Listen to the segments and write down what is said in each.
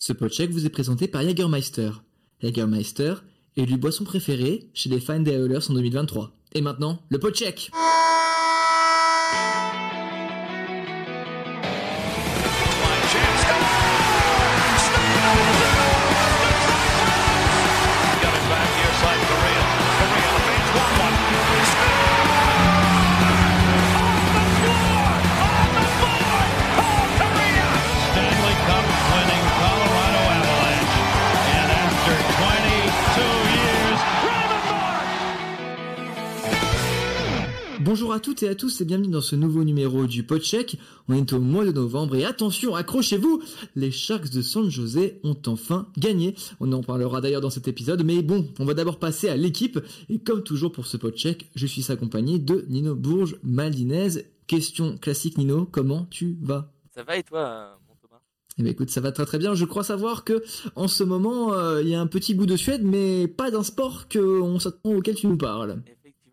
Ce podcheck vous est présenté par Jagermeister. Jagermeister est boisson préféré chez les fans des Oilers en 2023. Et maintenant, le podcheck Got Bonjour à toutes et à tous et bienvenue dans ce nouveau numéro du Podcheck. On est au mois de novembre et attention, accrochez-vous, les Sharks de San Jose ont enfin gagné. On en parlera d'ailleurs dans cet épisode, mais bon, on va d'abord passer à l'équipe. Et comme toujours pour ce Podcheck, je suis accompagné de Nino Bourges Maldinez. Question classique Nino, comment tu vas? Ça va et toi, mon Thomas? Eh bien, écoute, ça va très très bien. Je crois savoir que en ce moment, euh, il y a un petit goût de Suède, mais pas d'un sport que on s'attend auquel tu nous parles.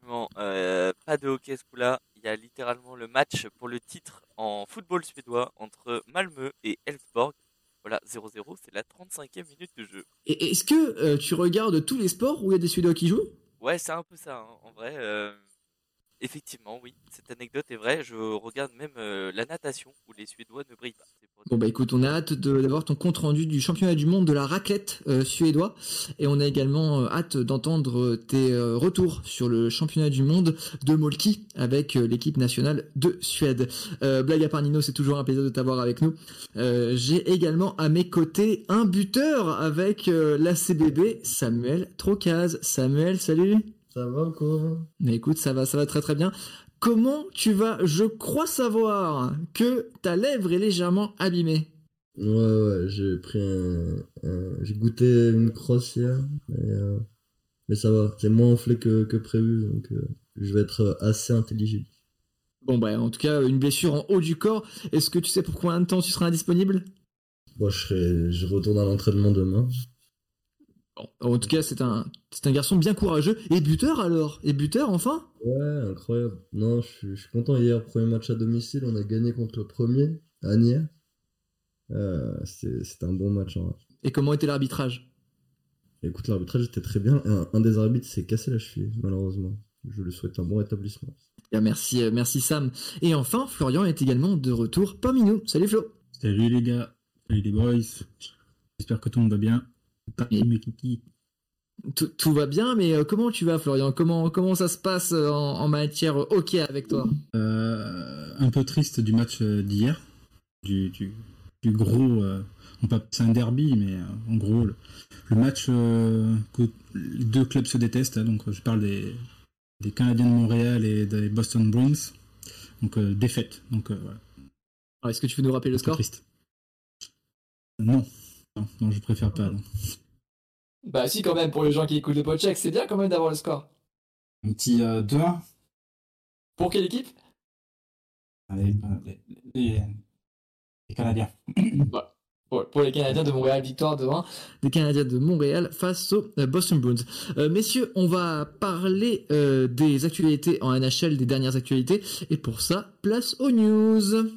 Effectivement, euh, pas de hockey ce coup-là. Il y a littéralement le match pour le titre en football suédois entre Malmö et Elfsborg. Voilà, 0-0, c'est la 35e minute de jeu. Et est-ce que euh, tu regardes tous les sports où il y a des Suédois qui jouent? Ouais, c'est un peu ça, hein, en vrai. euh, Effectivement, oui, cette anecdote est vraie. Je regarde même la natation où les Suédois ne brillent pas. Bon bah écoute, on a hâte de- d'avoir ton compte rendu du championnat du monde de la raclette euh, suédois et on a également euh, hâte d'entendre tes euh, retours sur le championnat du monde de Molki avec l'équipe nationale de Suède. Blague à part Nino, c'est toujours un plaisir de t'avoir avec nous. J'ai également à mes côtés un buteur avec la CBB, Samuel Trocaz. Samuel, salut Ça va quoi mais écoute, ça va, ça va très très bien. Comment tu vas? Je crois savoir que ta lèvre est légèrement abîmée. Ouais, ouais, j'ai pris un. un- J'ai goûté une crosse hier, mais, euh, mais ça va, c'est moins enflé que, que prévu, donc euh, je vais être assez intelligible. Bon bah en tout cas une blessure en haut du corps. Est-ce que tu sais pour combien de temps tu seras indisponible? Bon, je, serai, je retourne à l'entraînement demain. En tout cas c'est un c'est un garçon bien courageux et buteur alors? Et buteur enfin? Ouais, incroyable. Non, je suis, je suis content. Hier, premier match à domicile, on a gagné contre le premier, Nier. Euh, C'était c'était un bon match. en vrai. Et comment était l'arbitrage? Écoute, l'arbitrage était très bien. Un, un des arbitres s'est cassé la cheville, malheureusement. Je lui souhaite un bon rétablissement. Bien, merci euh, merci Sam. Et enfin Florian est également de retour parmi nous. Salut Flo. Salut les gars, salut les boys. J'espère que tout le monde va bien. Tout, tout va bien mais euh, comment tu vas Florian? Comment comment ça se passe euh, en, en matière hockey avec toi? Euh, un peu triste du match euh, d'hier, du, du, du gros, euh, on peut ça un derby, mais euh, en gros le, le match euh, que les deux clubs se détestent. hein, donc euh, je parle des, des Canadiens de Montréal et des Boston Bruins. Donc euh, défaite. Donc euh, voilà, Alors, Est-ce que tu veux nous rappeler le score? triste. Non. non, non, je préfère pas. non. Bah si quand même pour les gens qui écoutent le podcheck, c'est bien quand même d'avoir le score. Un petit euh, 2-1 Pour quelle équipe? Euh, les, les- les Canadiens. pour, pour les Canadiens de Montréal, victoire de 1 des Canadiens de Montréal face aux euh, Boston Bruins. Euh, messieurs, on va parler euh, des actualités en NHL, des dernières actualités, et pour ça, place aux news.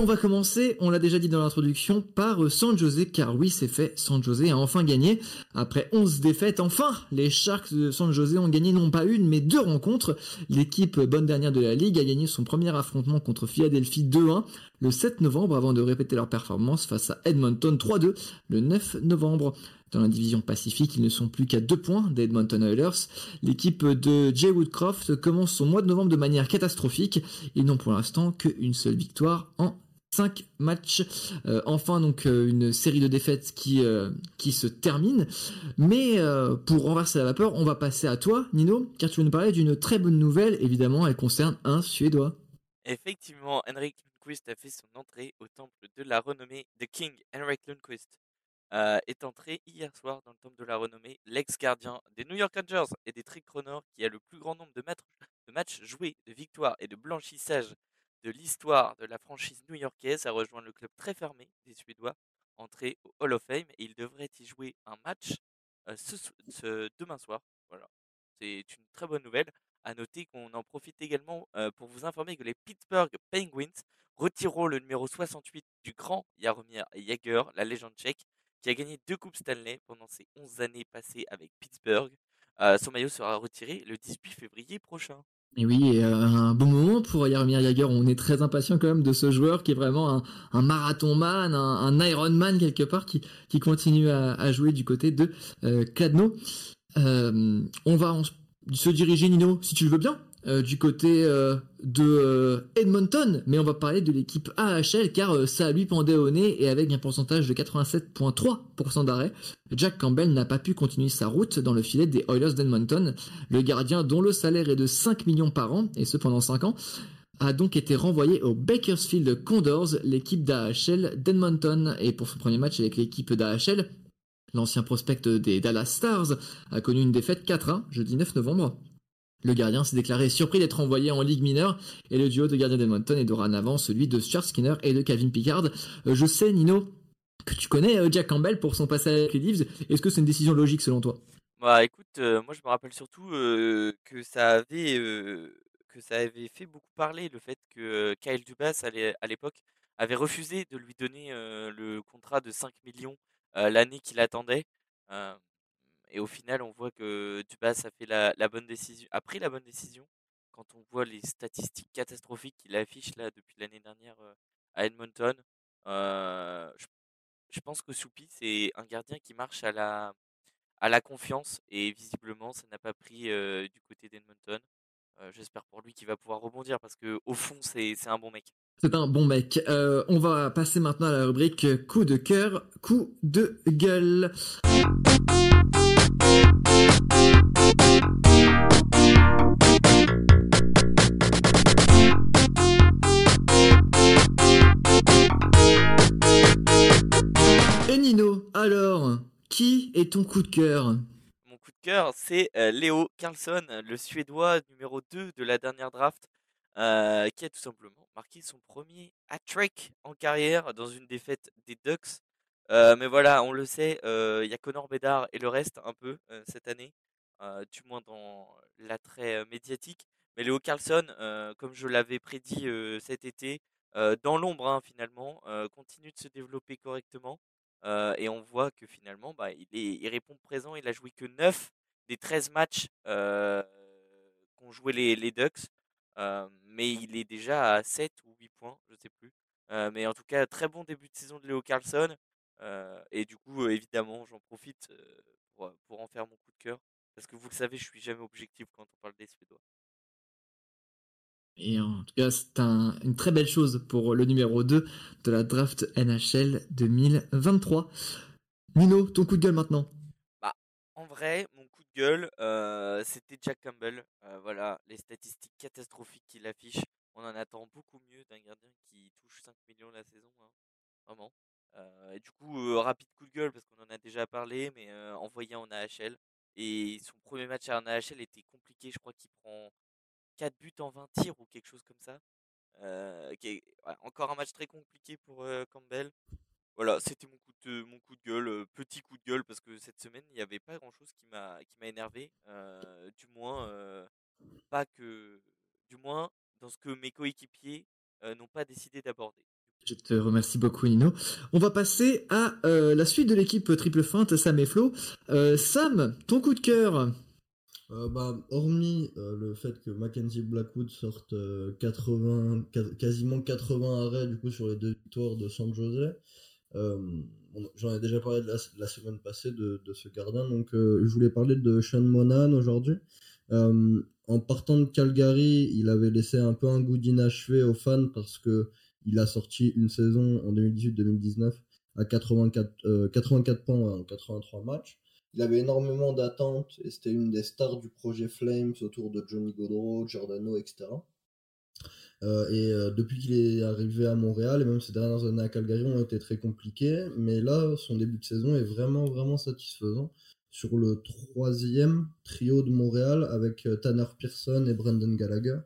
On va commencer, on l'a déjà dit dans l'introduction, par euh, San Jose, car oui, c'est fait, San Jose a enfin gagné. Après 11 défaites, enfin, les Sharks de San Jose ont gagné non pas une, mais deux rencontres. L'équipe euh, bonne dernière de la Ligue a gagné son premier affrontement contre Philadelphie 2-1 le 7 novembre avant de répéter leur performance face à Edmonton 3-2 le 9 novembre. Dans la division Pacifique, ils ne sont plus qu'à deux points des Edmonton Oilers. L'équipe de Jay Woodcroft commence son mois de novembre de manière catastrophique. Ils n'ont pour l'instant qu'une seule victoire en 5 matchs. Euh, enfin, donc euh, une série de défaites qui, euh, qui se termine. Mais pour renverser la vapeur, on va passer à toi, Nino, car tu veux nous parler d'une très bonne nouvelle. Évidemment, elle concerne un Suédois. Effectivement, Henrik Lundqvist a fait son entrée au temple de la renommée. The King Henrik Lundqvist est entré hier soir dans le temple de la renommée. L'ex-gardien des New York Rangers et des Trick-Runners, qui a le plus grand nombre de matchs joués, de victoires et de blanchissages de l'histoire de la franchise new-yorkaise, a rejoint le club très fermé des Suédois, entré au Hall of Fame, et il devrait y jouer un match euh, ce, demain soir. Voilà. C'est une très bonne nouvelle. À noter qu'on en profite également euh, pour vous informer que les Pittsburgh Penguins retireront le numéro 68 du grand Jaromir Jagr, la légende tchèque, qui a gagné deux Coupes Stanley pendant ses 11 années passées avec Pittsburgh. Euh, son maillot sera retiré le 18 février prochain. Et oui, euh, un bon moment pour Jaromir Jagr. On est très impatient quand même de ce joueur qui est vraiment un, un marathon man, un, un Iron Man quelque part, qui, continue à, jouer du côté de euh. Euh, on va se diriger, Nino, si tu le veux bien, euh, du côté euh, de euh, Edmonton, mais on va parler de l'équipe AHL car ça lui pendait au nez et avec un pourcentage de 87,3% d'arrêt, Jack Campbell n'a pas pu continuer sa route dans le filet des Oilers d'Edmonton. Le gardien, dont le salaire est de 5 millions par an, et ce pendant 5 ans, a donc été renvoyé au Bakersfield Condors, l'équipe d'AHL d'Edmonton. Et pour son premier match avec l'équipe d'AHL, l'ancien prospect des Dallas Stars a connu une défaite 4-1 jeudi 9 novembre. Le gardien s'est déclaré surpris d'être envoyé en Ligue mineure et le duo de gardiens d'Edmonton est dorénavant celui de Stuart Skinner et de Calvin Pickard. Euh, je sais, Nino, que tu connais euh, Jack Campbell pour son passage avec les Leafs. Est-ce que c'est une décision logique selon toi? Bah écoute, euh, moi je me rappelle surtout que ça avait que ça avait fait beaucoup parler le fait que Kyle Dubas à l'é- à l'époque avait refusé de lui donner le contrat de 5 millions l'année qu'il attendait. Et au final, on voit que Dubas a pris la bonne décision quand on voit les statistiques catastrophiques qu'il affiche là depuis l'année dernière à Edmonton. Je, pense que Soupi c'est un gardien qui marche à la confiance et visiblement ça n'a pas pris du côté d'Edmonton. J'espère pour lui qu'il va pouvoir rebondir parce que au fond c'est un bon mec. C'est un bon mec. On va passer maintenant à la rubrique coup de cœur, coup de gueule. Et Nino, alors, qui est ton coup de cœur Mon coup de cœur c'est euh, Léo Carlson, le Suédois numéro 2 de la dernière draft, euh, qui a tout simplement marqué son premier hat-trick en carrière dans une défaite des Ducks. Euh, mais voilà, on le sait, euh, il y a Connor Bedard et le reste un peu euh, cette année, du moins dans l'attrait médiatique. Mais Léo Carlson, comme je l'avais prédit cet été, dans l'ombre hein, finalement, continue de se développer correctement. Et on voit que finalement, bah, il, répond présent. Il a joué que 9 des 13 matchs qu'ont joué les, les Ducks. Mais il est déjà à 7 ou 8 points, je sais plus. Mais en tout cas, très bon début de saison de Léo Carlson. Euh, et du coup, euh, évidemment, j'en profite euh, pour, pour en faire mon coup de cœur. Parce que vous le savez, je suis jamais objectif quand on parle des Suédois. Et en tout cas, c'est un- une très belle chose pour le numéro 2 de la draft NHL 2023. Nino, ton coup de gueule maintenant. En vrai, mon coup de gueule, euh, c'était Jack Campbell. Euh, voilà, les statistiques catastrophiques qu'il affiche. On en attend beaucoup mieux d'un gardien qui touche 5 millions la saison. hein, Vraiment. Euh, du coup, euh, rapide coup de gueule parce qu'on en a déjà parlé, mais euh, envoyé en AHL. Et son premier match en AHL était compliqué. Je crois qu'il prend 4 buts en 20 tirs ou quelque chose comme ça. Euh, encore un match très compliqué pour euh, Campbell. Voilà, c'était mon coup de mon coup de gueule, euh, petit coup de gueule parce que cette semaine il n'y avait pas grand chose qui m'a énervé, euh, du moins euh, pas que du moins dans ce que mes coéquipiers euh, n'ont pas décidé d'aborder. Je te remercie beaucoup, Nino. On va passer à euh, la suite de l'équipe triple feinte, Sam et Flo. Euh, Sam, ton coup de cœur. Euh, bah, hormis le fait que Mackenzie Blackwood sorte 80, quas- quasiment 80 arrêts du coup sur les deux victoires de San Jose, j'en ai déjà parlé de la, semaine passée de, ce gardien, donc je voulais parler de Sean Monahan aujourd'hui. En partant de Calgary, il avait laissé un peu un goût d'inachevé aux fans parce que il a sorti une saison en 2018-2019 à 84, euh, 84 points en 83 matchs. Il avait énormément d'attentes et c'était une des stars du projet Flames autour de Johnny Gaudreau, Giordano, etc. Euh, et euh, depuis qu'il est arrivé à Montréal, et même ses dernières années à Calgary ont été très compliquées, mais là, son début de saison est vraiment, vraiment satisfaisant sur le troisième trio de Montréal avec euh, Tanner Pearson et Brendan Gallagher.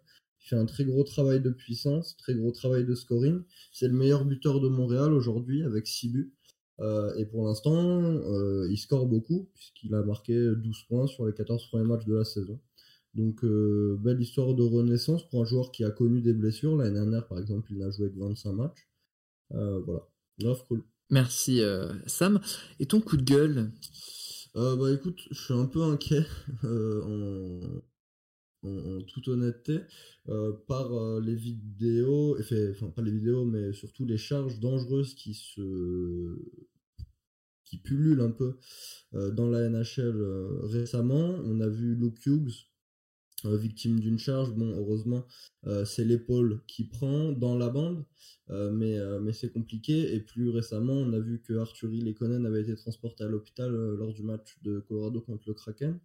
Il fait un très gros travail de puissance, très gros travail de scoring. C'est le meilleur buteur de Montréal aujourd'hui avec 6 buts. Euh, et pour l'instant, euh, il score beaucoup, puisqu'il a marqué 12 points sur les 14 premiers matchs de la saison. Donc, euh, belle histoire de renaissance pour un joueur qui a connu des blessures. L'année dernière, par exemple, il n'a joué que 25 matchs. Voilà, grave cool. Merci Sam. Et ton coup de gueule? Bah écoute, je suis un peu inquiet en, en- toute honnêteté euh, par euh, les vidéos, enfin pas les vidéos, mais surtout les charges dangereuses qui se qui pullulent un peu euh, dans la NHL récemment. On a vu Luke Hughes victime d'une charge. Bon, heureusement, c'est l'épaule qui prend dans la bande, mais, mais c'est compliqué. Et plus récemment, on a vu que Arthuri Lekonen avait été transporté à l'hôpital lors du match de Colorado contre le Kraken.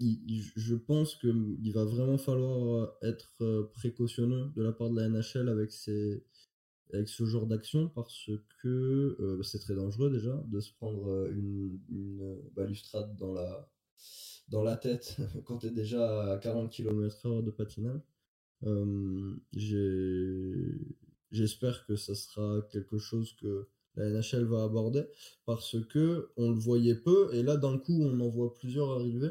Euh, je pense qu'il va vraiment falloir être euh, précautionneux de la part de la NHL avec, ces, avec ce genre d'action parce que euh, c'est très dangereux déjà de se prendre euh, une, balustrade dans la, dans la tête quand tu es déjà à 40 km/h de patinage. Euh, J'espère que ça sera quelque chose que la NHL va aborder parce que on le voyait peu et là d'un coup on en voit plusieurs arriver.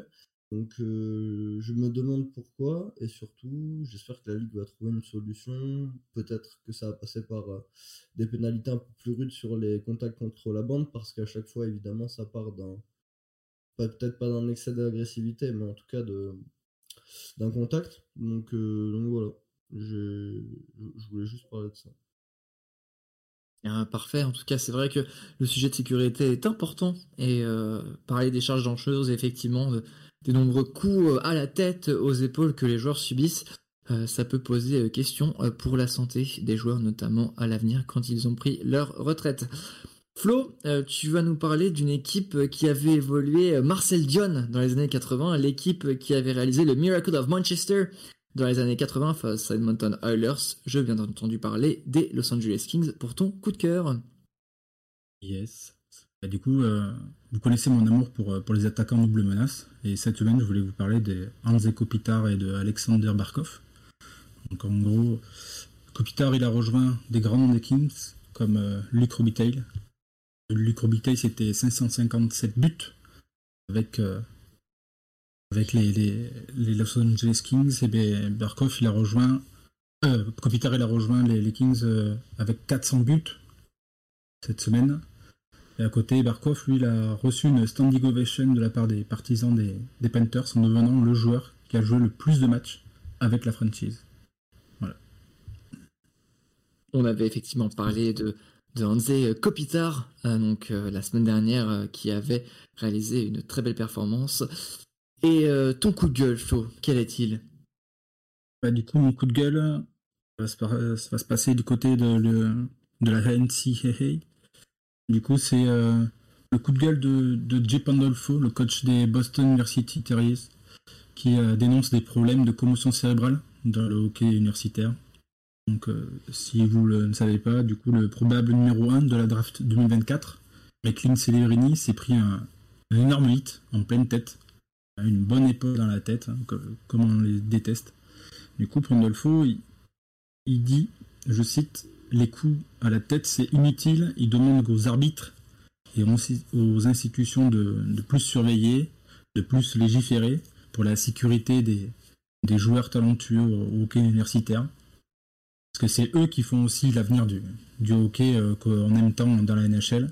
Donc je me demande pourquoi et surtout j'espère que la Ligue va trouver une solution. Peut-être que ça va passer par des pénalités un peu plus rudes sur les contacts contre la bande parce qu'à chaque fois évidemment ça part d'un peut-être pas d'un excès d'agressivité mais en tout cas de d'un contact. Donc, voilà, je voulais juste parler de ça. Ah, parfait. En tout cas, c'est vrai que le sujet de sécurité est important et parler des charges dangereuses, effectivement, des nombreux coups euh, à la tête, aux épaules que les joueurs subissent, euh, ça peut poser euh, question euh, pour la santé des joueurs, notamment à l'avenir quand ils ont pris leur retraite. Flo, euh, tu vas nous parler d'une équipe euh, qui avait évolué euh, Marcel Dion dans les années 80, l'équipe euh, qui avait réalisé le Miracle of Manchester dans les années 80 face à Edmonton Oilers. Je viens d'entendre parler des Los Angeles Kings pour ton coup de cœur. Yes. Et du coup, euh, vous connaissez mon amour pour, euh, pour les attaquants double menace. Et cette semaine, je voulais vous parler des Hanze Kopitar et de Alexander Barkov. Donc en gros, Kopitar, il a rejoint des grands des Kings, comme euh, Luc Robitaille. Luc Robitaille, c'était 557 buts avec, euh, avec les, Los Angeles Kings. Et bien, Barkov, il a rejoint... Kopitar, il a rejoint les, les Kings avec 400 buts cette semaine. Et à côté, Barkov, lui, il a reçu une standing ovation de la part des partisans des, des Panthers en devenant le joueur qui a joué le plus de matchs avec la franchise. On avait effectivement parlé de, de Hanze Kopitar, euh, donc euh, la semaine dernière, euh, qui avait réalisé une très belle performance. Et ton coup de gueule, Flo, quel est-il? Bah, du coup, mon coup de gueule ça va se, par- ça va se passer du côté de, le- de la NCAA. Du coup, c'est euh, le coup de gueule de, Jay Pandolfo, le coach des Boston University Terriers, qui euh, dénonce des problèmes de commotion cérébrale dans le hockey universitaire. Donc, euh, si vous le- ne savez pas, du coup, le probable numéro 1 de la draft 2024, McLean Celebrini, s'est pris un, énorme hit en pleine tête. Une bonne épaule dans la tête, hein, co- comme on les déteste. Du coup, Pandolfo, il dit, je cite, les coups à la tête, c'est inutile. Il demande aux arbitres et aux, institutions de, plus surveiller, de plus légiférer pour la sécurité des, des joueurs talentueux au hockey universitaire. Parce que c'est eux qui font aussi l'avenir du, du hockey euh, qu'on aime tant dans la NHL.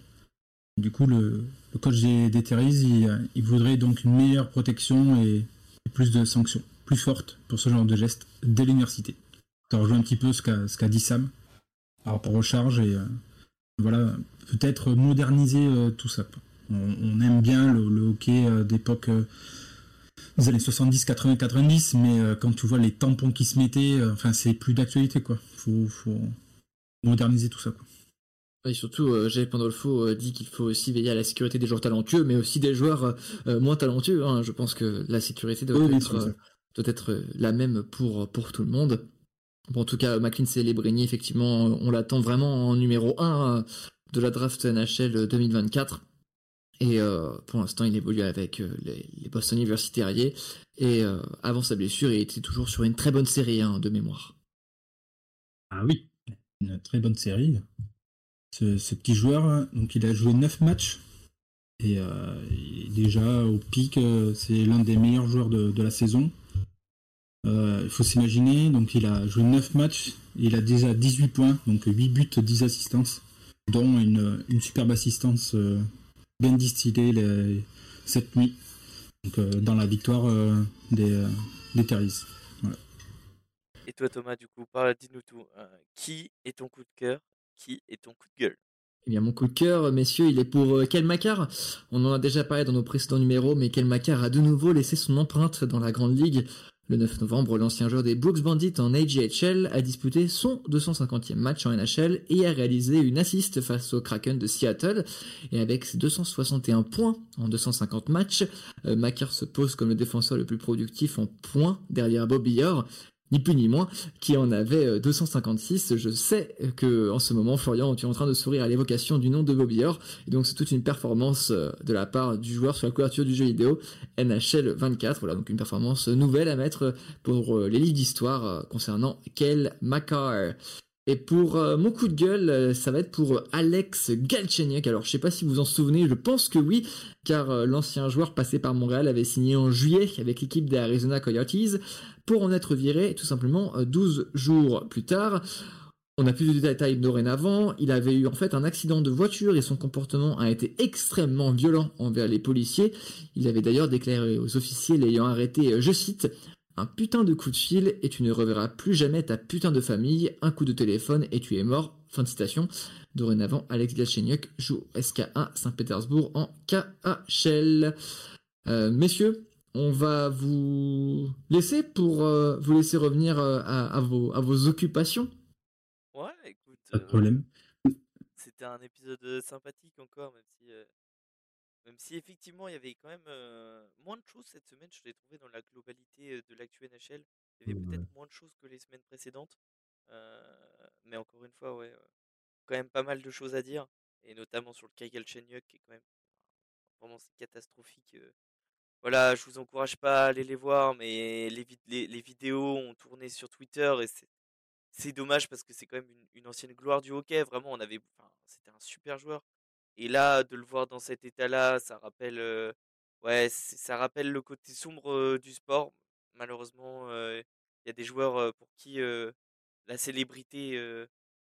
Du coup, le, coach des, Terries, il, voudrait donc une meilleure protection et, plus de sanctions, plus fortes pour ce genre de gestes dès l'université. Ça rejoint un petit peu ce qu'a dit Sam par rapport aux charges et euh, voilà, peut-être moderniser euh, tout ça. On, on aime bien le, le hockey euh, d'époque des années 70, 80, 90, mais quand tu vois les tampons qui se mettaient, enfin c'est plus d'actualité quoi. Faut, faut moderniser tout ça quoi. Et surtout, euh, Jay Pandolfo euh, dit qu'il faut aussi veiller à la sécurité des joueurs talentueux, mais aussi des joueurs euh, moins talentueux. hein. Je pense que la sécurité doit Oui, être, doit être la même pour, pour tout le monde. En tout cas, McLean Celebrini, effectivement, on l'attend vraiment en numéro 1 de la draft NHL 2024. Et euh, pour l'instant, il évolue avec euh, les, les Boston Universitariés. Et euh, avant sa blessure, il était toujours sur une très bonne série hein, de mémoire. Ah oui, une très bonne série. ce, petit joueur. hein. Donc il a joué 9 matchs. Et, euh, déjà au pic, euh, c'est l'un des meilleurs joueurs de la saison. Euh, Il faut s'imaginer, donc il a joué 9 matchs, il a déjà 18 points, donc 8 buts, 10 assistances, dont une, une superbe assistance euh, bien distillée les- cette nuit, donc, euh, dans la victoire euh, des, euh, des Terries. Et toi, Thomas, du coup, parle, dis-nous tout. Euh, qui est ton coup de cœur? Qui est ton coup de gueule? Eh bien, mon coup de cœur, messieurs, il est pour euh, Kel Makar. On en a déjà parlé dans nos précédents numéros, mais Kel Makar a de nouveau laissé son empreinte dans la Grande Ligue. Le 9 novembre, l'ancien joueur des Brooks Bandits en AJHL a disputé son 250e match en NHL et a réalisé une assist face au Kraken de Seattle. Et avec ses 261 points en 250 matchs, euh, Makar se pose comme le défenseur le plus productif en points derrière Bobby Orr ni plus ni moins, qui en avait euh, 256. Je sais que en ce moment, Florian, tu es en train de sourire à l'évocation du nom de Bobby Orr, et donc c'est toute une performance euh, de la part du joueur sur la couverture du jeu vidéo NHL 24. Voilà, donc une performance nouvelle à mettre pour euh, les livres d'histoire euh, concernant Kel Makar. Et pour euh, mon coup de gueule, euh, ça va être pour euh, Alex Galchenyuk. Alors, je sais pas si vous en souvenez, je pense que oui, car l'ancien joueur passé par Montréal avait signé en juillet avec l'équipe des Arizona Coyotes pour en être viré tout simplement euh, 12 jours plus tard. On n'a plus de détails dorénavant. Il avait eu en fait un accident de voiture et son comportement a été extrêmement violent envers les policiers. Il avait d'ailleurs déclaré aux officiers l'ayant arrêté, je cite, un putain de coup de fil et tu ne reverras plus jamais ta putain de famille, un coup de téléphone et tu es mort. Fin de citation. Dorénavant, Alex Galchenyuk joue SK1 Saint-Pétersbourg en KHL. Euh, messieurs, on va vous laisser pour euh, vous laisser revenir euh, à, à vos, à vos occupations. Ouais, écoute. Pas de euh, problème. C'était un épisode sympathique encore, même si, euh, même si effectivement il y avait quand même euh, moins de choses cette semaine, je l'ai trouvé dans la globalité euh, de l'actu NHL. Il y avait Ouais. peut-être moins de choses que les semaines précédentes. euh, mais encore une fois, ouais, euh, quand même pas mal de choses à dire. Et notamment sur le Kyle Chenyuk qui est quand même vraiment c'est catastrophique. euh. Voilà, je vous encourage pas à aller les voir, mais les, vid- les, les vidéos ont tourné sur Twitter et c'est c'est dommage parce que c'est quand même une, une ancienne gloire du hockey. Vraiment, on avait, enfin, c'était un super joueur. Et là, de le voir dans cet état-là, ça rappelle, euh, ouais, ça rappelle le côté sombre euh, du sport. Malheureusement, il y a des joueurs pour qui la célébrité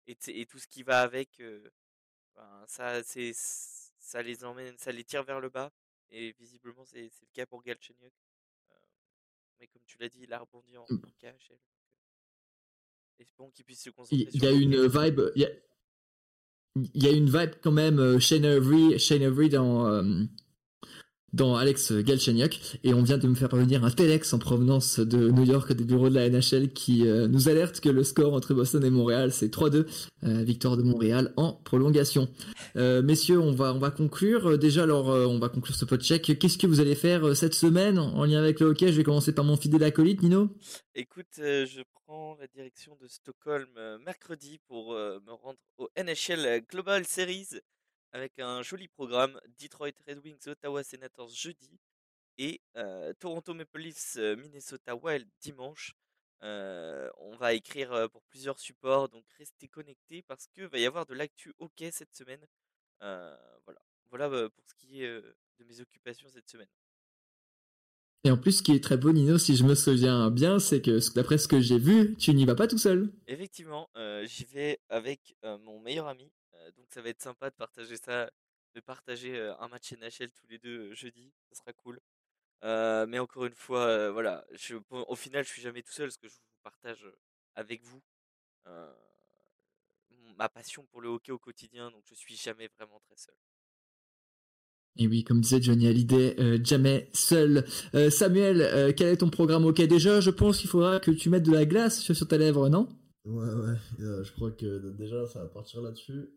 et, tout ce qui va avec, ben, ça, c'est, ça les emmène, ça les tire vers le bas. Et visiblement, c'est c'est le cas pour Galchenyuk. Euh, mais comme tu l'as dit, il a rebondi en, Mm. en KHL. Espérons qu'il puisse se Il concentrer il y a une vibe, il y a, il y a une vibe quand même euh, Shane Avery, Shane Avery dans euh, dans Alex Galchenyuk et on vient de me faire parvenir un telex en provenance de New York des bureaux de la NHL qui euh, nous alerte que le score entre Boston et Montréal c'est 3-2 euh, victoire de Montréal en prolongation. Euh, messieurs, on va on va conclure déjà alors on va conclure ce check. Qu'est-ce que vous allez faire cette semaine en lien avec le hockey? Je vais commencer par mon fidèle acolyte Nino. Écoute, je prends la direction de Stockholm mercredi pour me rendre au NHL Global Series avec un joli programme. Detroit Red Wings, Ottawa Senators jeudi et euh, Toronto Maple Leafs, Minnesota Wild dimanche. Euh, on va écrire pour plusieurs supports, donc restez connectés parce que va y avoir de l'actu hockey cette semaine. Euh, voilà, voilà pour ce qui est de mes occupations cette semaine. Et en plus, ce qui est très beau, Nino, si je me souviens bien, c'est que d'après ce que j'ai vu, tu n'y vas pas tout seul. Effectivement, euh, j'y vais avec euh, mon meilleur ami, donc ça va être sympa de partager ça, de partager euh, un match NHL tous les deux euh, jeudi, ça sera cool. Euh, mais encore une fois, euh, voilà, je, au au final, je suis jamais tout seul parce que je vous partage euh, avec vous euh, ma passion pour le hockey au quotidien, donc je suis jamais vraiment très seul. Et oui, comme disait Johnny Hallyday, euh, jamais seul. Euh, Samuel, euh, quel est ton programme hockey déjà? Je pense qu'il faudra que tu mettes de la glace sur sur ta lèvre, non? Ouais, ouais, euh, je crois que déjà ça va partir là-dessus.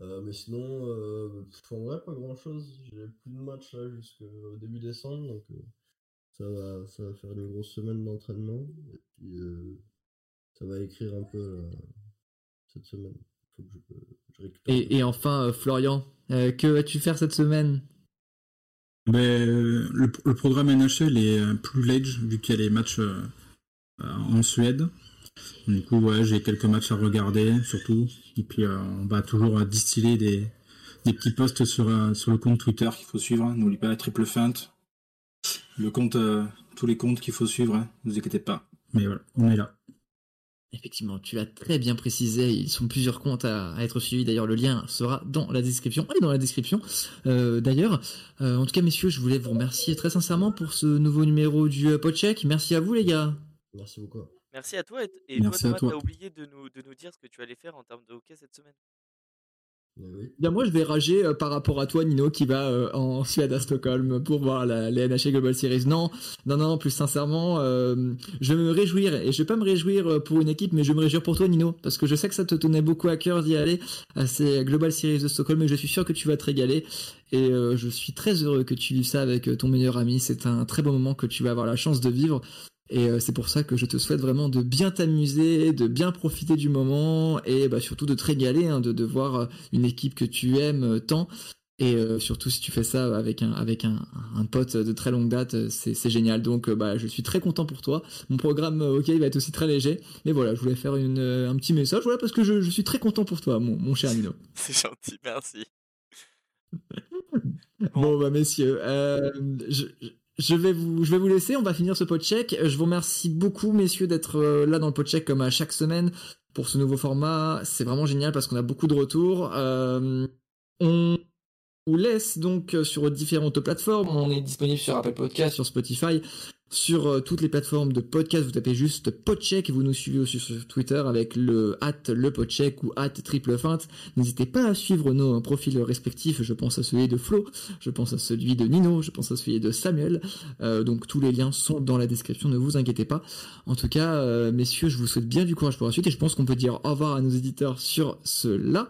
Euh, mais sinon, euh, en vrai, pas grand-chose. J'ai plus de matchs là jusqu'au début décembre, donc euh, ça, va, ça va faire une grosse semaine d'entraînement. Et puis euh, ça va écrire un peu là, cette semaine. Faut que je, je récupère. et, et enfin, euh, Florian, euh, que vas-tu faire cette semaine? Ben, le, le programme NHL est euh, plus large vu qu'il y a les matchs euh, euh, en Suède. Du coup, ouais, j'ai quelques matchs à regarder, surtout. Et puis, euh, on va toujours euh, distiller des, des petits posts sur, euh, sur le compte Twitter qu'il faut suivre. N'oubliez pas la triple feinte. Le compte, euh, tous les comptes qu'il faut suivre, hein, ne vous inquiétez pas. Mais voilà, on est là. Effectivement, tu l'as très bien précisé. Ils sont plusieurs comptes à, à être suivis. D'ailleurs, le lien sera dans la description. Et dans la description. Euh, D'ailleurs, euh, en tout cas, messieurs, je voulais vous remercier très sincèrement pour ce nouveau numéro du Podcheck. Merci à vous, les gars. Merci beaucoup. Merci à toi. Et, et Merci toi, Thomas, toi. t'as oublié de nous, de nous dire ce que tu allais faire en termes de hockey cette semaine. Oui. Bien, moi, je vais rager euh, par rapport à toi, Nino, qui va euh, en Suède à Stockholm pour voir la, la NHL Global Series. Non, non, non, plus sincèrement, euh, je vais me réjouir. Et je vais pas me réjouir pour une équipe, mais je vais me réjouir pour toi, Nino. Parce que je sais que ça te tenait beaucoup à cœur d'y aller à ces Global Series de Stockholm. Et je suis sûr que tu vas te régaler. Et je suis très heureux que tu vives ça avec ton meilleur ami. C'est un très beau moment que tu vas avoir la chance de vivre. Et euh, c'est pour ça que je te souhaite vraiment de bien t'amuser, de bien profiter du moment et bah, surtout de te régaler, hein, de, de voir euh, une équipe que tu aimes euh, tant. Et euh, surtout si tu fais ça avec un avec un, un pote de très longue date, c'est génial. Donc bah je suis très content pour toi. Mon programme ok il va être aussi très léger, mais voilà je voulais faire une, un petit message voilà parce que je, je suis très content pour toi mon, mon cher Nino. C'est gentil, merci. Bon bah messieurs, euh, je, je vais vous je vais vous laisser, on va finir ce podcheck. Je vous remercie beaucoup messieurs d'être euh, là dans le podcheck comme à chaque semaine pour ce nouveau format. C'est vraiment génial parce qu'on a beaucoup de retours. Euh, on vous laisse donc euh, sur différentes plateformes. On est disponible sur Apple Podcast, sur Spotify, sur euh, toutes les plateformes de podcast. Vous tapez juste podcheck. Vous nous suivez aussi sur Twitter avec le at le ou at triple feinte. N'hésitez pas à suivre nos profils respectifs. Je pense à celui de Flo, je pense à celui de Nino, je pense à celui de Samuel. Euh, donc tous les liens sont dans la description, ne vous inquiétez pas. En tout cas, euh, messieurs, je vous souhaite bien du courage pour la suite et je pense qu'on peut dire au revoir à nos éditeurs sur cela.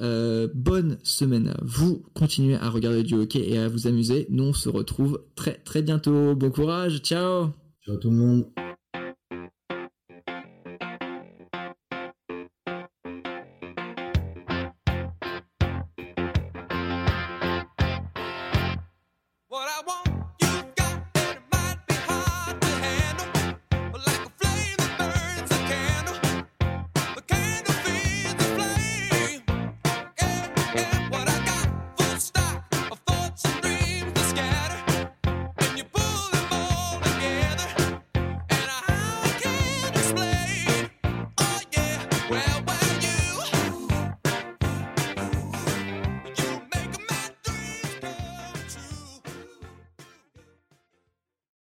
Euh, bonne semaine à vous. Continuez à regarder du hockey et à vous amuser. Nous, on se retrouve très très bientôt. Bon courage. Ciao. Ciao tout le monde.